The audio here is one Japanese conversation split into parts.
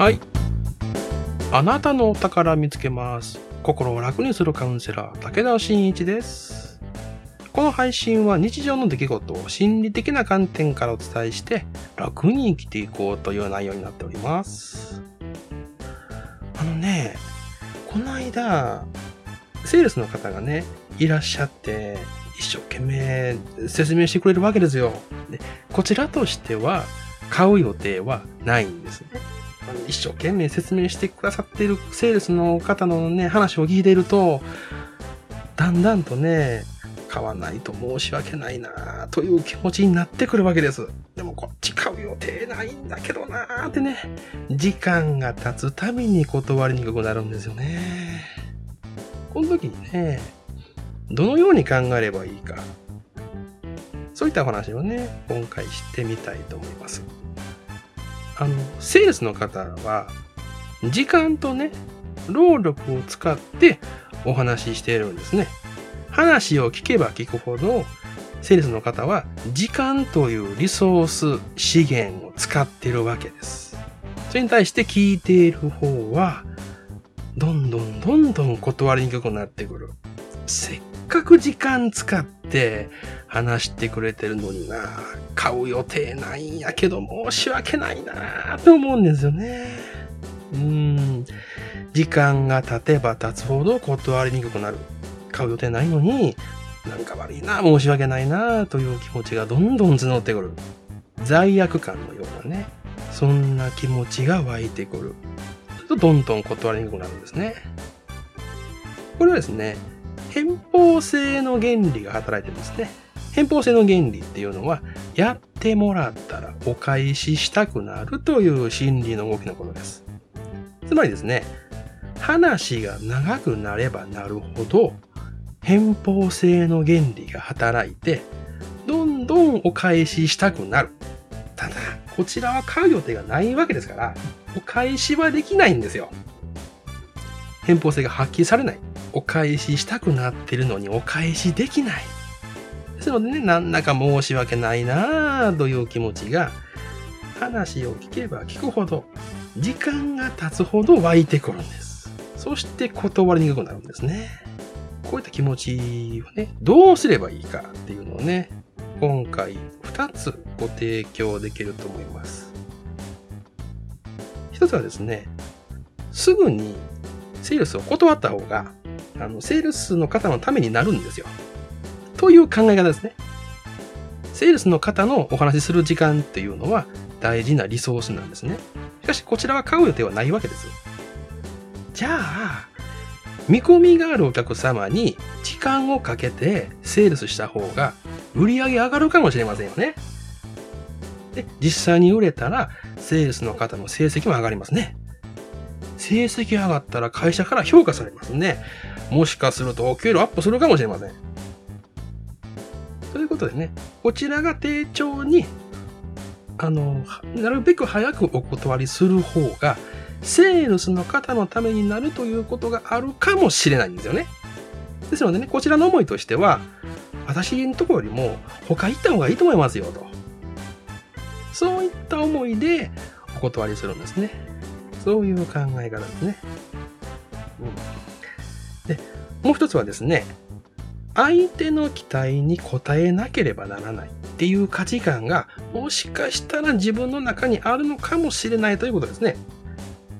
はい。あなたのお宝見つけます。心を楽にするカウンセラー、武田真一です。この配信は日常の出来事を心理的な観点からお伝えして、楽に生きていこうという内容になっております。あのね、この間、セールスの方がね、いらっしゃって、一生懸命説明してくれるわけですよ。でこちらとしては、買う予定はないんですね。一生懸命説明してくださっているセールスの方のね、話を聞いていると、だんだんとね、買わないと申し訳ないなという気持ちになってくるわけです。でもこっち買う予定ないんだけどなーってね、時間が経つたびに断りにくくなるんですよね。この時にね、どのように考えればいいか。そういったお話をね、今回してみたいと思います。あの、セールスの方は、時間とね、労力を使ってお話ししているんですね。話を聞けば聞くほど、セールスの方は時間というリソース、資源を使っているわけです。それに対して聞いている方は、どんどんどんどん断りにくくなってくる。せっかく時間使って話してくれてるのにな、買う予定ないんやけど申し訳ないなと思うんですよね。うん。時間が経てば経つほど断りにくくなる。買う予定ないのに、なんか悪いな、申し訳ないなという気持ちがどんどん募ってくる。罪悪感のようなね。そんな気持ちが湧いてくる。とどんどん断りにくくなるんですね。これはですね、偏方性の原理が働いてるんですね。偏方性の原理っていうのは、やってもらったらお返ししたくなるという心理の動きのことです。つまりですね、話が長くなればなるほど、偏方性の原理が働いて、どんどんお返ししたくなる。ただ、こちらは買う予定がないわけですから、お返しはできないんですよ。偏方性が発揮されない。お返ししたくなってるのにお返しできない。ですのでね、なんだか申し訳ないなぁという気持ちが、話を聞けば聞くほど、時間が経つほど湧いてくるんです。そして断りにくくなるんですね。こういった気持ちをね、どうすればいいかっていうのをね、今回2つご提供できると思います。一つはですね、すぐにセールスを断った方が、あの、セールスの方のためになるんですよ。という考え方ですね。セールスの方のお話しする時間っていうのは大事なリソースなんですね。しかし、こちらは買う予定はないわけです。じゃあ、見込みがあるお客様に時間をかけてセールスした方が売り上げ上がるかもしれませんよね。で、実際に売れたらセールスの方の成績も上がりますね。成績上がったら会社から評価されますね。もしかするとお給料アップするかもしれません。ということでね、こちらが丁重に、あの、なるべく早くお断りする方が、セールスの方のためになるということがあるかもしれないんですよね。ですのでね、こちらの思いとしては、私のところよりも他行った方がいいと思いますよと。そういった思いでお断りするんですね。そういう考え方ですね。うん、で、もう一つはですね、相手の期待に応えなければならないっていう価値観がもしかしたら自分の中にあるのかもしれないということですね。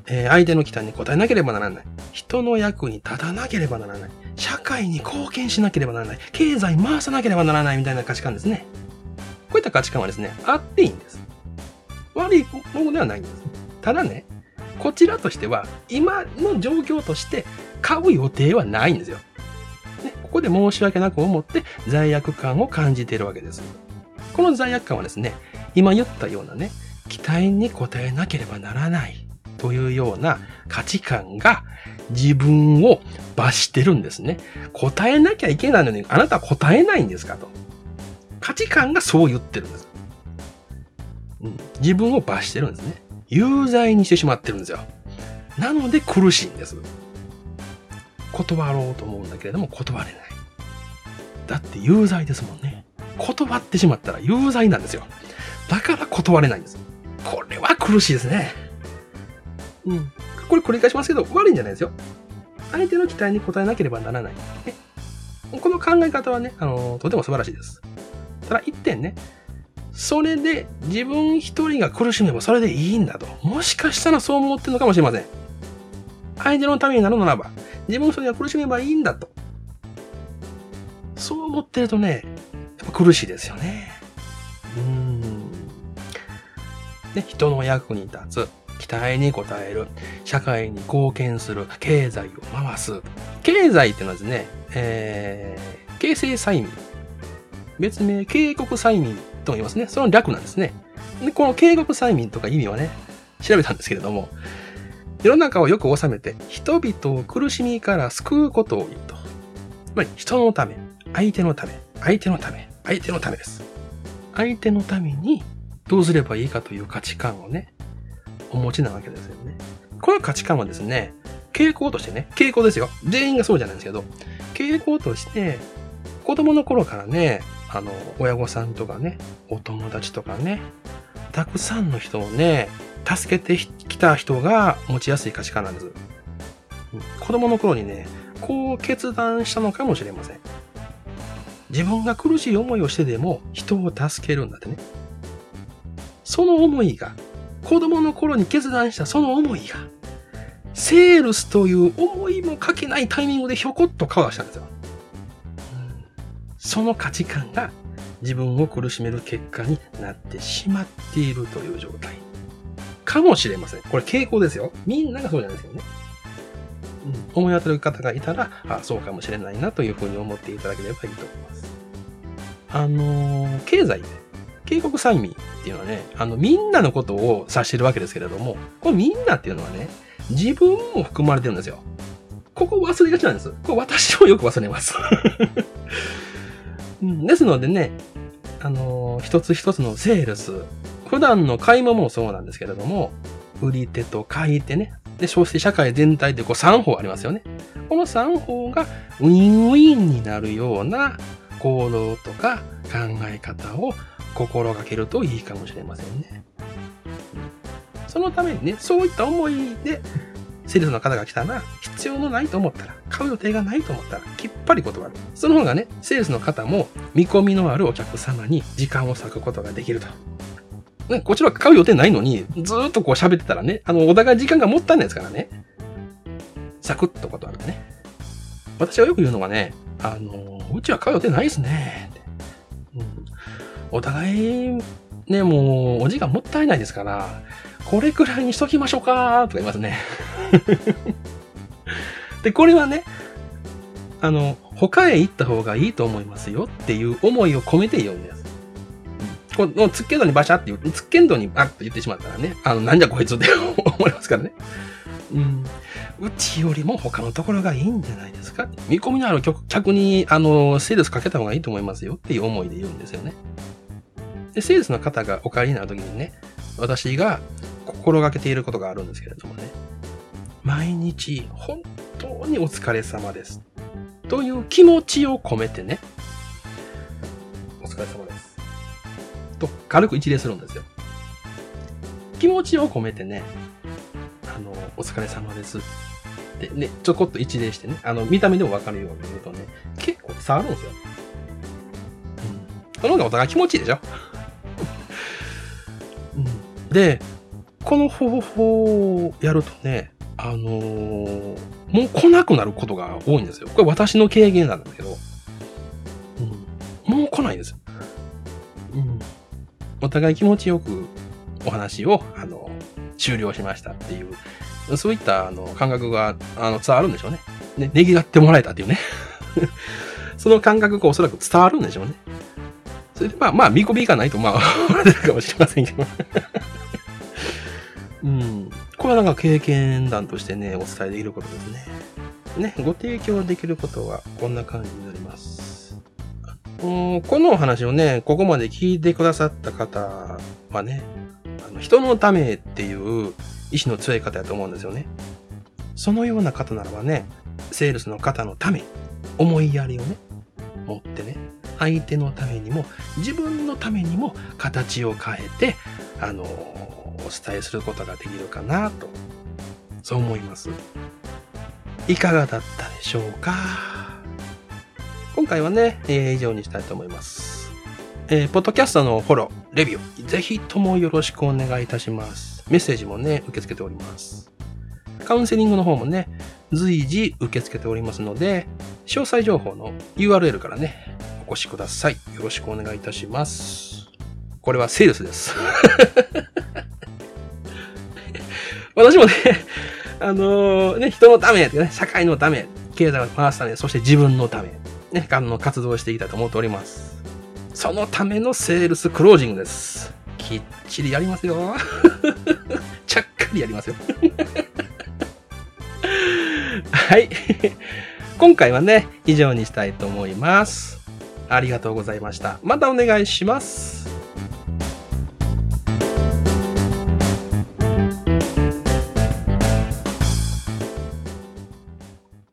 えー相手の期待に応えなければならない。人の役に立たなければならない。社会に貢献しなければならない。経済回さなければならないみたいな価値観ですね。こういった価値観はですね、あっていいんです。悪いものではないんです。ただね、こちらとしては、今の状況として買う予定はないんですよ。ね、ここで申し訳なく思って罪悪感を感じているわけです。この罪悪感はですね、今言ったようなね、期待に応えなければならないというような価値観が自分を罰してるんですね。答えなきゃいけないのにあなたは答えないんですかと。価値観がそう言ってるんです。うん、自分を罰してるんですね。有罪にしてしまってるんですよ。なので苦しいんです。断ろうと思うんだけれども断れない。だって有罪ですもんね。断ってしまったら有罪なんですよ。だから断れないんです。これは苦しいですね。うん。これ繰り返しますけど、悪いんじゃないですよ。相手の期待に応えなければならない。ね、この考え方はね、あの、とても素晴らしいです。ただ一点ね、それで自分一人が苦しめばそれでいいんだと。もしかしたらそう思ってるのかもしれません。相手のためになるならば、自分一人が苦しめばいいんだと。そう思ってるとね、やっぱ苦しいですよね。うん。ね、人の役に立つ。期待に応える。社会に貢献する。経済を回す。経済ってのはですね、えー、形成催眠。別名、警告催眠と言いますね。その略なんですね。で、この警告催眠とか意味はね、調べたんですけれども、世の中をよく収めて、人々を苦しみから救うことを言うと。つまり、人のため、相手のため、相手のため、相手のためです。相手のためにどうすればいいかという価値観をね、お持ちなわけですよね。この価値観はですね、傾向としてね、傾向ですよ。全員がそうじゃないんですけど、傾向として、子供の頃からね、あの、親御さんとかね、お友達とかね、たくさんの人をね、助けてた人が持ちやすい価値観なんです。子供の頃にね、こう決断したのかもしれません。自分が苦しい思いをしてでも人を助けるんだってね。その思いが、子供の頃に決断したその思いが、セールスという思いもかけないタイミングでひょこっと顔出したんですよ。その価値観が自分を苦しめる結果になってしまっているという状態。かもしれません。これ傾向ですよ。みんながそうじゃないですよね。うん、思い当たる方がいたら、あそうかもしれないなというふうに思っていただければいいと思います。あのー、経済、警告催眠っていうのはね、あの、みんなのことを指してるわけですけれども、このみんなっていうのはね、自分も含まれてるんですよ。ここ忘れがちなんです。これ私もよく忘れます。ですのでね、あのー、一つ一つのセールス、普段の買い物もそうなんですけれども、売り手と買い手ね。で、そし社会全体でこう3法ありますよね。この3法がウィンウィンになるような行動とか考え方を心がけるといいかもしれませんね。そのためにね、そういった思いで、セールスの方が来たら、必要のないと思ったら、買う予定がないと思ったら、きっぱり断る。その方がね、セールスの方も見込みのあるお客様に時間を割くことができると。こちらは買う予定ないのに、ずっとこう喋ってたらね、あの、お互い時間がもったいないですからね。サクッと断るね。私はよく言うのはね、あの、うちは買う予定ないですね。うん、お互い、ね、もう、お時間もったいないですから、これくらいにしときましょうかとか言いますね。で、これはね、あの、他へ行った方がいいと思いますよっていう思いを込めて言うんです。このつっけんどにバシャって言う、つっけんどにバッと言ってしまったらね、あの、なんじゃこいつって思いますからね。うん。うちよりも他のところがいいんじゃないですか見込みのある客に、あの、セールスかけた方がいいと思いますよっていう思いで言うんですよね。で、セールスの方がお帰りになるときにね、私が心がけていることがあるんですけれどもね、毎日本当にお疲れ様です。という気持ちを込めてね、お疲れ様です。と軽く一礼するんですよ。気持ちを込めてね、あの、お疲れ様です。で、ね、ちょこっと一礼してね、あの、見た目でもわかるように言うとね、結構触るんですよ。うん。その方がお互い気持ちいいでしょ？うんで、この方法をやるとね、あのー、もう来なくなることが多いんですよ。これ私の経験なんだけど、うん、もう来ないんですよ。お互い気持ちよくお話を、あの、終了しましたっていう、そういったあの感覚があの伝わるんでしょうね。ね、ねぎらってもらえたっていうね。その感覚がおそらく伝わるんでしょうね。それでまあ、まあ、見込みがないと、まあ、れるかもしれませんけど。うん。これはなんか経験談としてね、お伝えできることですね。ね、ご提供できることはこんな感じになります。このお話をね、ここまで聞いてくださった方はね、あの人のためっていう意志の強い方やと思うんですよね。そのような方ならばね、セールスの方のため、思いやりをね、持ってね、相手のためにも、自分のためにも形を変えて、あの、お伝えすることができるかなとそう思います。いかがだったでしょうか？今回はね、えー以上にしたいと思います。えーポッドキャストのフォロー、レビュー、ぜひともよろしくお願いいたします。メッセージもね、受け付けております。カウンセリングの方もね、随時受け付けておりますので、詳細情報の URL からね、お越しください。よろしくお願いいたします。これはセールスです。私もね、あのね、人のため、ね、社会のため、経済を回すため、そして自分のため、ね、あの、活動していきたいと思っております。そのためのセールスクロージングです。きっちりやりますよ。ちゃっかりやりますよ。はい。今回はね、以上にしたいと思います。ありがとうございました。またお願いします。